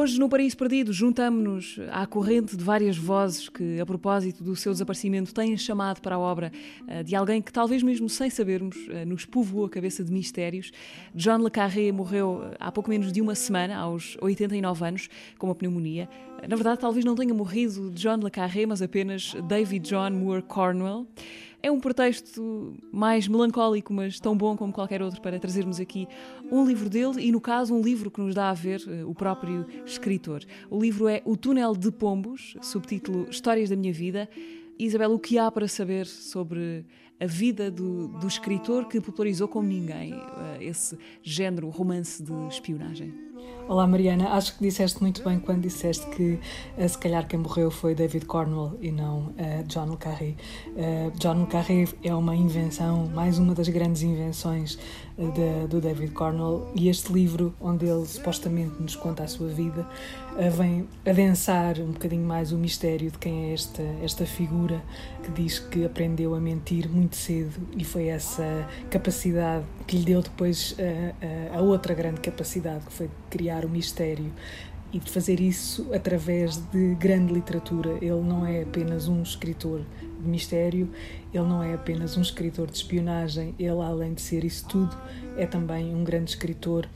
Hoje, no Paraíso Perdido, juntamos-nos à corrente de várias vozes que, a propósito do seu desaparecimento, têm chamado para a obra uh, de alguém que, talvez mesmo sem sabermos, uh, nos povoou a cabeça de mistérios. John Le Carré morreu eh, há pouco menos de uma semana, aos 89 anos, com uma pneumonia. Na verdade, talvez não tenha morrido John Le Carré, mas apenas David John Moore Cornwell. É um pretexto mais melancólico, mas tão bom como qualquer outro, para trazermos aqui um livro dele e, no caso, um livro que nos dá a ver uh, o próprio escritor. O livro é O Túnel de Pombos, subtítulo Histórias da Minha Vida. Isabel, o que há para saber sobre a vida do, do escritor que popularizou como ninguém uh, esse género romance de espionagem? Olá Mariana, acho que disseste muito bem quando disseste que uh, se calhar quem morreu foi David Cornwell e não uh, John le Carré. Uh, John le Carré é uma invenção, mais uma das grandes invenções de, do David Cornwell e este livro, onde ele supostamente nos conta a sua vida, vem adensar um bocadinho mais o mistério de quem é esta, esta figura que diz que aprendeu a mentir muito cedo e foi essa capacidade que lhe deu depois a, a, a outra grande capacidade que foi criar o mistério e de fazer isso através de grande literatura. Ele não é apenas um escritor de mistério, ele não é apenas um escritor de espionagem, ele, além de ser isso tudo, é também um grande escritor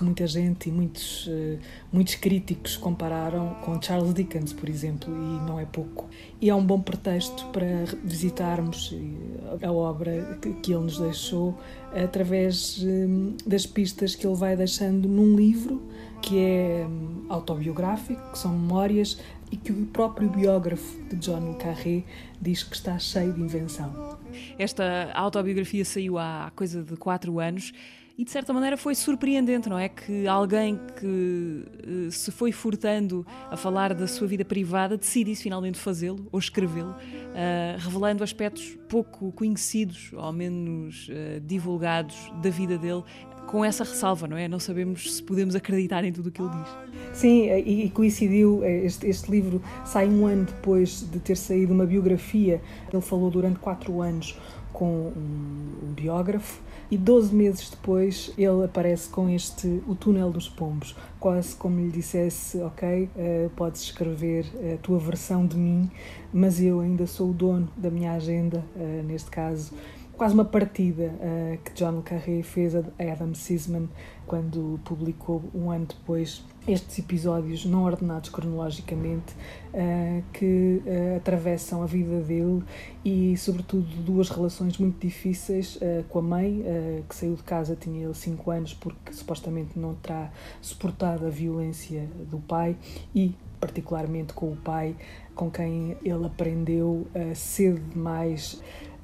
que muita gente e muitos, uh, muitos críticos compararam com Charles Dickens, por exemplo, e não é pouco. E é um bom pretexto para visitarmos eh, a obra que, ele nos deixou através um, das pistas que ele vai deixando num livro que é um, autobiográfico, que são memórias e que o próprio biógrafo de John le Carré diz que está cheio de invenção. Esta autobiografia saiu há coisa de quatro anos e de certa maneira foi surpreendente, não é? Que alguém que uh, se foi furtando a falar da sua vida privada decidisse finalmente fazê-lo ou escrevê-lo, uh, revelando aspectos pouco conhecidos, ou menos uh, divulgados da vida dele, com essa ressalva, não é? Não sabemos se podemos acreditar em tudo o que ele diz. Sim, e, coincidiu, este, este livro sai um ano depois de ter saído uma biografia. Ele falou durante quatro anos com um biógrafo e 12 meses depois ele aparece com este O Túnel dos Pombos, quase como lhe dissesse: Ok, uh, podes escrever a tua versão de mim, mas eu ainda sou o dono da minha agenda, uh, neste caso. Quase uma partida uh, que John Carré fez a Adam Sisman quando publicou um ano depois estes episódios não ordenados cronologicamente uh, que uh, atravessam a vida dele e sobretudo duas relações muito difíceis com a mãe que saiu de casa tinha ele 5 anos porque supostamente não terá suportado a violência do pai e particularmente com o pai com quem ele aprendeu cedo demais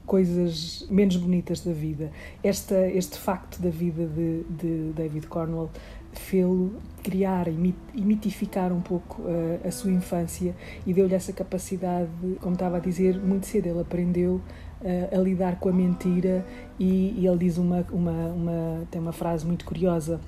coisas menos bonitas da vida. Esta, este facto da vida de, de David Cornwell fê-lo criar e mitificar um pouco uh, a sua infância e deu-lhe essa capacidade, como estava a dizer, muito cedo ele aprendeu uh, a lidar com a mentira e, e ele diz uma, uma, uma, tem uma frase muito curiosa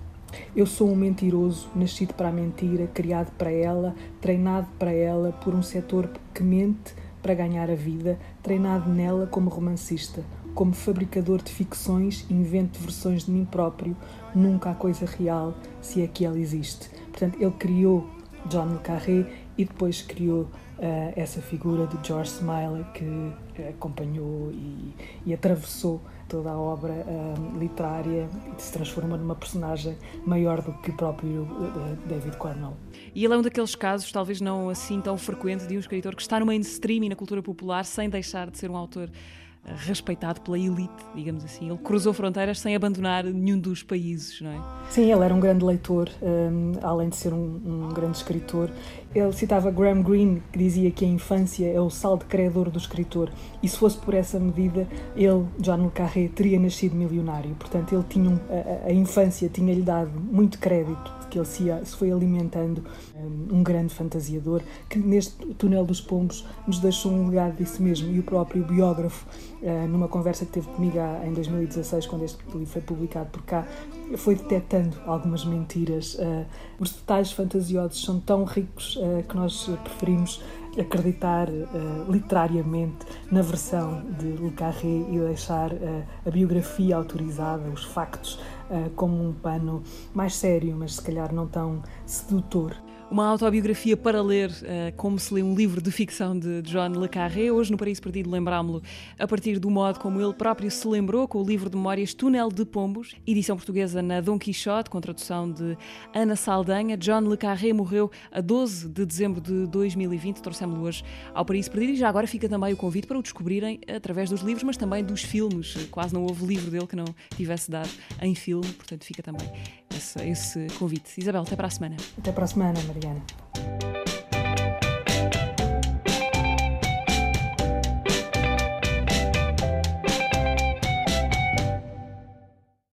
eu sou um mentiroso, nascido para a mentira, criado para ela, treinado para ela por um setor que mente para ganhar a vida, treinado nela como romancista, como fabricador de ficções, invento versões de mim próprio, nunca há coisa real, se é que ela existe. Portanto, ele criou John le Carré e depois criou uh, essa figura de George Smiley que acompanhou e, e atravessou toda a obra uh, literária e se transforma numa personagem maior do que próprio uh, David Cornwell. E ele é um daqueles casos, talvez não assim tão frequente, de um escritor que está no mainstream e na cultura popular sem deixar de ser um autor respeitado pela elite, digamos assim. Ele cruzou fronteiras sem abandonar nenhum dos países, não é? Sim, ele era um grande leitor, um, além de ser um, um, grande escritor. Ele citava Graham Greene, que dizia que a infância é o sal de credor do escritor, e se fosse por essa medida, ele, John le Carré, teria nascido milionário. Portanto, ele tinha a, a, infância tinha-lhe dado muito crédito que ele se, se foi alimentando um, um grande fantasiador que neste túnel dos pombos nos deixou um legado disso mesmo e o próprio biógrafo numa conversa que teve comigo em 2016 quando este livro foi publicado por cá foi detectando algumas mentiras. Uh, os detalhes fantasiosos são tão ricos uh, que nós preferimos acreditar literariamente na versão de Le Carré e deixar a biografia autorizada, os factos, como um pano mais sério, mas se calhar não tão sedutor uma autobiografia para ler, uh, como se lê um livro de ficção de John Le Carré. Hoje, no Paraíso Perdido, lembrámo-lo a partir do modo como ele próprio se lembrou, com o livro de memórias Túnel de Pombos, edição portuguesa na Dom Quixote, com tradução de Ana Saldanha. John Le Carré morreu a 12 de dezembro de 2020. Trouxemos-lo hoje ao Paraíso Perdido e já agora fica também o convite para o descobrirem através dos livros, mas também dos filmes. Quase não houve livro dele que não tivesse dado em filme, portanto, fica também esse, esse convite. Isabel, até para a semana. Até para a semana, Mariana.